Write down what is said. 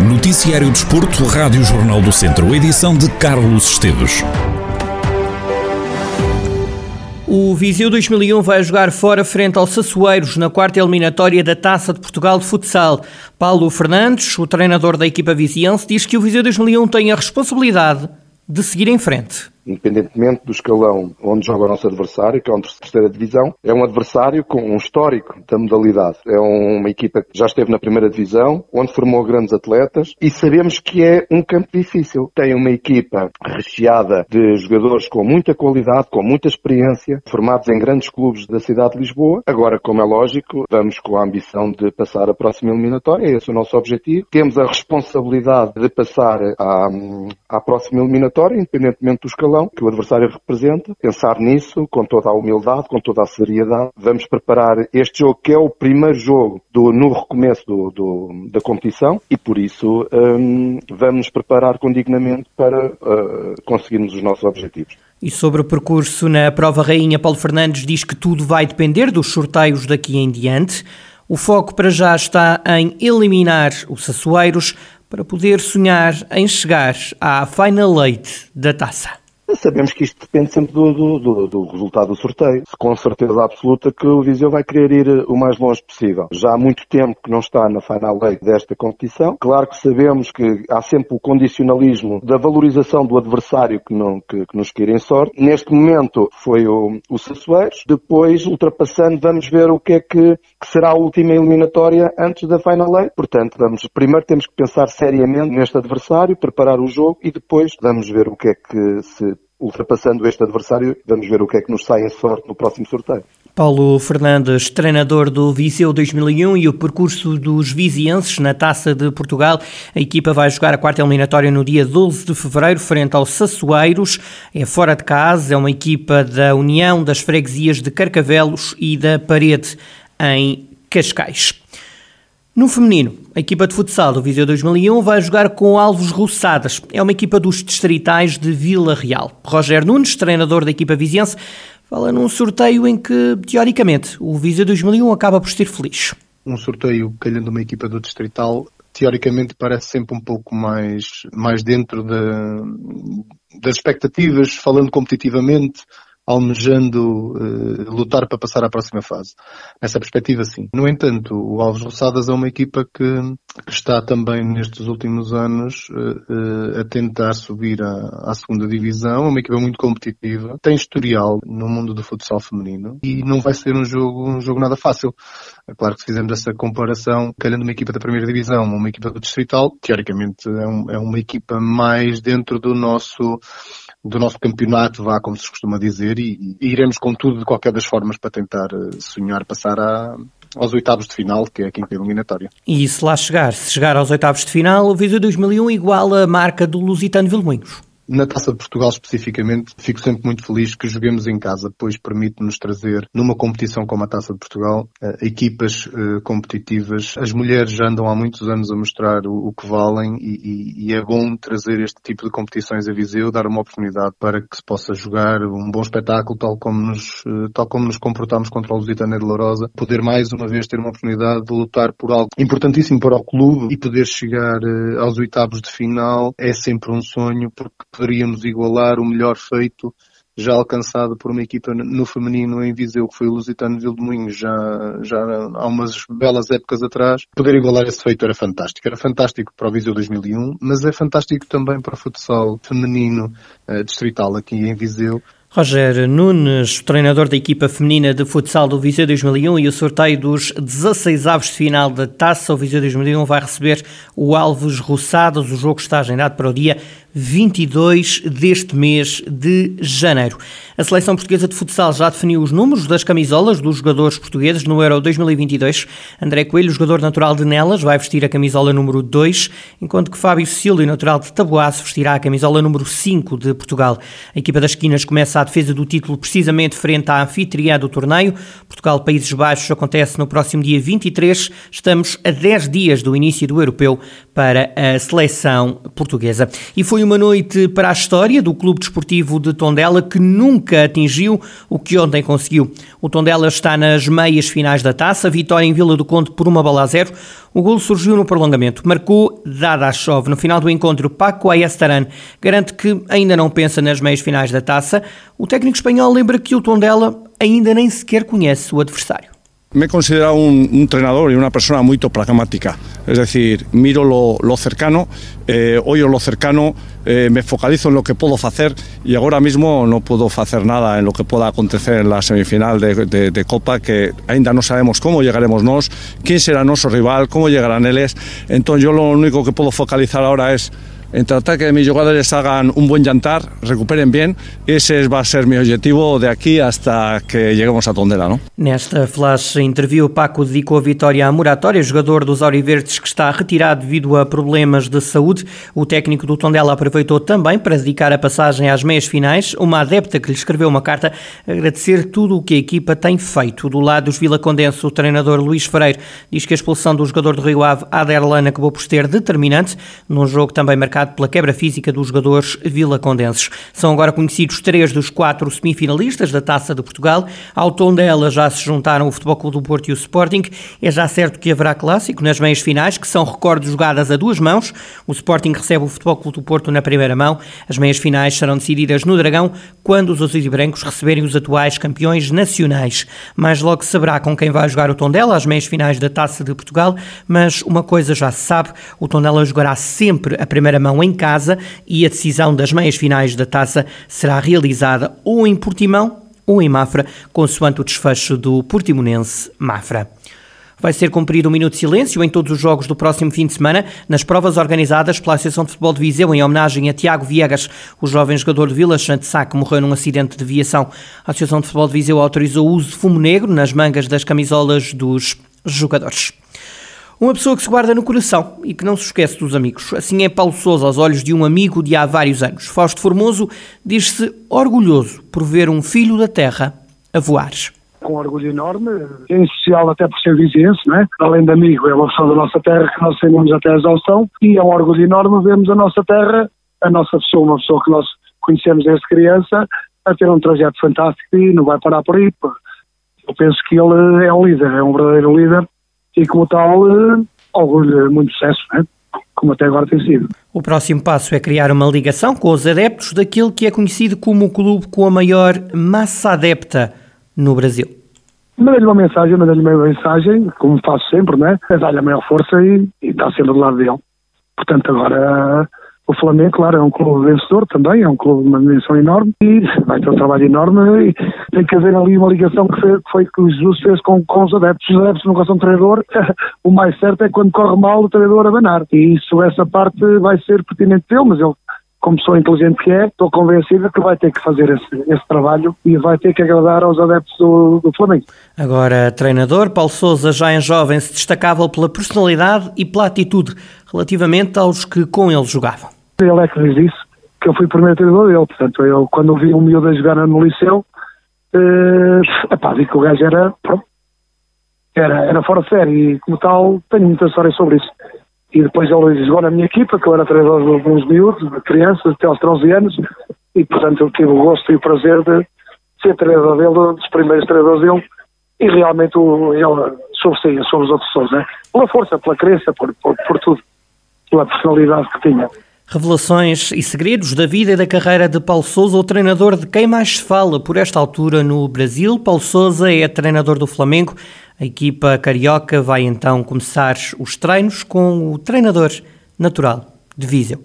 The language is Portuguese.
Noticiário Desporto, Rádio Jornal do Centro, edição de Carlos Esteves. O Viseu 2001 vai jogar fora frente ao Sassueiros na quarta eliminatória da Taça de Portugal de Futsal. Paulo Fernandes, o treinador da equipa viziense, diz que o Viseu 2001 tem a responsabilidade de seguir em frente independentemente do escalão onde joga o nosso adversário, que é a terceira divisão, é um adversário com um histórico da modalidade. É uma equipa que já esteve na primeira divisão, onde formou grandes atletas e sabemos que é um campo difícil. Tem uma equipa recheada de jogadores com muita qualidade, com muita experiência, formados em grandes clubes da cidade de Lisboa. Agora, como é lógico, vamos com a ambição de passar a próxima eliminatória, esse é o nosso objetivo. Temos a responsabilidade de passar à, à próxima eliminatória, independentemente do escalão que o adversário representa, pensar nisso com toda a humildade, com toda a seriedade. Vamos preparar este jogo que é o primeiro jogo do, no recomeço do, do, da competição e por isso um, vamos nos preparar com dignamente para uh, conseguirmos os nossos objetivos. E sobre o percurso na prova rainha, Paulo Fernandes diz que tudo vai depender dos sorteios daqui em diante. O foco para já está em eliminar os Sassueiros para poder sonhar em chegar à Final Eight da taça. Sabemos que isto depende sempre do, do, do, do, resultado do sorteio. Com certeza absoluta que o Viseu vai querer ir o mais longe possível. Já há muito tempo que não está na final eight desta competição. Claro que sabemos que há sempre o condicionalismo da valorização do adversário que, não, que, que nos querem sorte. Neste momento foi o, o Sassueiros. Depois, ultrapassando, vamos ver o que é que, que será a última eliminatória antes da final eight. Portanto, vamos, primeiro temos que pensar seriamente neste adversário, preparar o jogo e depois vamos ver o que é que se ultrapassando este adversário, vamos ver o que é que nos sai em sorte no próximo sorteio. Paulo Fernandes, treinador do Viseu 2001 e o percurso dos vizienses na Taça de Portugal. A equipa vai jogar a quarta eliminatória no dia 12 de fevereiro, frente aos Sassueiros. É fora de casa, é uma equipa da União das Freguesias de Carcavelos e da Parede, em Cascais. No feminino, a equipa de futsal do Viseu 2001 vai jogar com Alves Roçadas. É uma equipa dos distritais de Vila Real. Roger Nunes, treinador da equipa viziense, fala num sorteio em que, teoricamente, o Viseu 2001 acaba por ser feliz. Um sorteio calhando uma equipa do distrital, teoricamente parece sempre um pouco mais, mais dentro de, das expectativas, falando competitivamente, almejando uh, lutar para passar à próxima fase. Nessa perspectiva, sim. No entanto, o Alves Roçadas é uma equipa que, que está também nestes últimos anos uh, uh, a tentar subir à, à, segunda divisão, é uma equipa muito competitiva, tem historial no mundo do futsal feminino e não vai ser um jogo, um jogo nada fácil. É claro que se fizermos essa comparação, calhando uma equipa da primeira divisão, uma equipa do distrital, teoricamente é, um, é uma equipa mais dentro do nosso do nosso campeonato, vá como se costuma dizer, e, e iremos com tudo de qualquer das formas para tentar eh, sonhar passar aos oitavos de final, que é a quinta eliminatória. E se lá chegar, se chegar aos oitavos de final, o Viseu 2001 iguala a marca do Lusitano Vilmoinhos. Na Taça de Portugal especificamente, fico sempre muito feliz que joguemos em casa, pois permite-nos trazer numa competição como a Taça de Portugal eh, equipas uh, competitivas. As mulheres já andam há muitos anos a mostrar o, que valem e, é bom trazer este tipo de competições a Viseu, dar uma oportunidade para que se possa jogar um bom espetáculo, tal como nos, uh, tal como nos comportamos contra o Lusitano de Lourosa, poder mais uma vez ter uma oportunidade de lutar por algo importantíssimo para o clube e poder chegar aos oitavos de final é sempre um sonho, porque poderíamos igualar o melhor feito já alcançado por uma equipa no feminino em Viseu, que foi o Lusitano de Vildemunho, já, já há umas belas épocas atrás. Poder igualar esse feito era fantástico. Era fantástico para o Viseu 2001, mas é fantástico também para o futsal feminino uh, distrital aqui em Viseu, Roger Nunes, treinador da equipa feminina de futsal do Viseu 2001 e o sorteio dos 16 avos de final da Taça. O Viseu 2001 vai receber o Alves Roçados. O jogo está agendado para o dia 22 deste mês de janeiro. A seleção portuguesa de futsal já definiu os números das camisolas dos jogadores portugueses no Euro 2022. André Coelho, jogador natural de Nelas, vai vestir a camisola número 2, enquanto que Fábio Cecílio, natural de Taboaço, vestirá a camisola número 5 de Portugal. A equipa das esquinas começa a defesa do título precisamente frente à anfitriã do torneio. Portugal-Países Baixos acontece no próximo dia 23. Estamos a 10 dias do início do europeu para a seleção portuguesa. E foi uma noite para a história do Clube Desportivo de Tondela, que nunca atingiu o que ontem conseguiu. O Tondela está nas meias finais da taça, vitória em Vila do Conde por uma bola a zero. O gol surgiu no prolongamento, marcou Dada chove. No final do encontro, Paco Ayestaran garante que ainda não pensa nas meias finais da taça. O técnico espanhol lembra que o Tondela ainda nem sequer conhece o adversário. Me he considerado un, un, entrenador y una persona muy pragmática, es decir, miro lo, cercano, eh, oyo lo cercano, eh, me focalizo en lo que puedo hacer y ahora mismo no puedo hacer nada en lo que pueda acontecer en la semifinal de Copa, que ainda no sabemos cómo llegaremos nos, quién será nuestro rival, cómo llegarán ellos. Entonces yo lo único que puedo focalizar ahora es en tratar que mis jugadores hagan un buen jantar, recuperen bien. Ese va a ser mi objetivo de aquí hasta que lleguemos a Tondela. ¿no? Nesta flash interview, Paco dedicou a vitória a Muratória, jogador dos Auriverdes que está retirado devido a problemas de saúde. O técnico do Tondela aproveitou também para dedicar a passagem às meias finais. Uma adepta que lhe escreveu uma carta agradecer tudo o que a equipa tem feito. Do lado dos Vila Condense, o treinador Luís Freire diz que a expulsão do jogador do Rio Ave, Aderlan, acabou por ser determinante num jogo também marcado marcado pela quebra física dos jogadores vila-condenses. São agora conhecidos três dos quatro semifinalistas da Taça de Portugal. Ao tom dela já se juntaram o Futebol Clube do Porto e o Sporting. É já certo que haverá clássico nas meias finais, que são recordes jogadas a duas mãos. O Sporting recebe o Futebol Clube do Porto na primeira mão. As meias finais serão decididas no Dragão, quando os azuis e brancos receberem os atuais campeões nacionais. Mais logo saberá com quem vai jogar o Tondela, as meias finais da Taça de Portugal, mas uma coisa já se sabe, o Tondela jogará sempre a primeira mão Portimão em casa e a decisão das meias finais da taça será realizada ou em Portimão ou em Mafra, consoante o desfecho do Portimonense Mafra. Vai ser cumprido um minuto de silêncio em todos os jogos do próximo fim de semana, nas provas organizadas pela Associação de Futebol de Viseu em homenagem a Tiago Viegas, o jovem jogador de Vila Sá que morreu num acidente de viação. A Associação de Futebol de Viseu autorizou o uso de fumo negro nas mangas das camisolas dos jogadores. Uma pessoa que se guarda no coração e que não se esquece dos amigos. Assim é Paulo Sousa aos olhos de um amigo de há vários anos. Fausto Formoso diz-se orgulhoso por ver um filho da terra a voar. Com orgulho enorme, em especial até por ser vizinhense, não é? Além de amigo, é uma pessoa da nossa terra que nós temos até a exaustão e é um orgulho enorme vermos a nossa terra, a nossa pessoa, uma pessoa que nós conhecemos desde criança, a ter um trajeto fantástico e não vai parar por aí. Eu penso que ele é um líder, é um verdadeiro líder e, como tal, uh, orgulho muito sucesso, né? como até agora tem sido. O próximo passo é criar uma ligação com os adeptos daquele que é conhecido como o clube com a maior massa adepta no Brasil. Mandei-lhe uma mensagem, mandei-lhe uma mensagem, como faço sempre, né? É dar-lhe a maior força e, e está sempre do lado dele. Portanto, agora o Flamengo, claro, é um clube vencedor também, é um clube de uma dimensão enorme e vai ter um trabalho enorme e tem que haver ali uma ligação que foi, que, foi que o Jesus fez com, com os adeptos. Os adeptos não gostam de treinador, o mais certo é quando corre mal o treinador a banar. E isso, essa parte vai ser pertinente dele, mas ele como pessoa inteligente que é, estou convencido que vai ter que fazer esse, esse trabalho e vai ter que agradar aos adeptos do, do, Flamengo. Agora, treinador, Paulo Sousa, já em jovem, se destacava pela personalidade e pela atitude relativamente aos que com ele jogavam. Ele é que diz isso, que eu fui o primeiro treinador dele. Portanto, eu, quando vi um miúdo a jogar no liceu, uh, epá, vi que o gajo era, era, era fora de série e, como tal, tenho muita história sobre isso. E depois ele jogou na minha equipa, que eu era treinador de alguns miúdos, de crianças, até aos 13 anos, e, portanto, eu tive o gosto e o prazer de ser treinador dele, dos primeiros treinadores dele, e realmente o, ele sobressaía sobre os outros pessoas, né? Pela força, pela crença, por, por, por tudo, pela personalidade que tinha. Revelações e segredos da vida e da carreira de Paulo Sousa, o treinador de quem mais se fala por esta altura no Brasil. Paulo Sousa é treinador do Flamengo. A equipa carioca vai então começar os treinos com o treinador natural de Viseu.